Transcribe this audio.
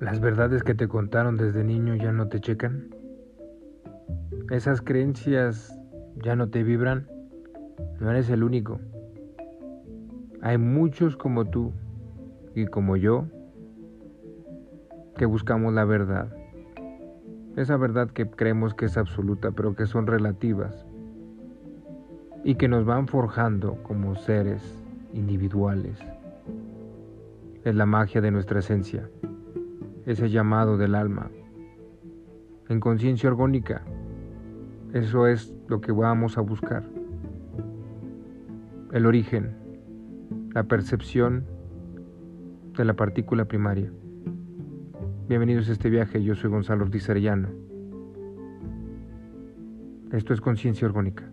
¿Las verdades que te contaron desde niño ya no te checan? ¿Esas creencias ya no te vibran? No eres el único. Hay muchos como tú y como yo que buscamos la verdad. Esa verdad que creemos que es absoluta, pero que son relativas y que nos van forjando como seres individuales. Es la magia de nuestra esencia, ese llamado del alma. En conciencia orgánica, eso es lo que vamos a buscar. El origen, la percepción de la partícula primaria. Bienvenidos a este viaje, yo soy Gonzalo Ortiz Arellano. Esto es conciencia orgánica.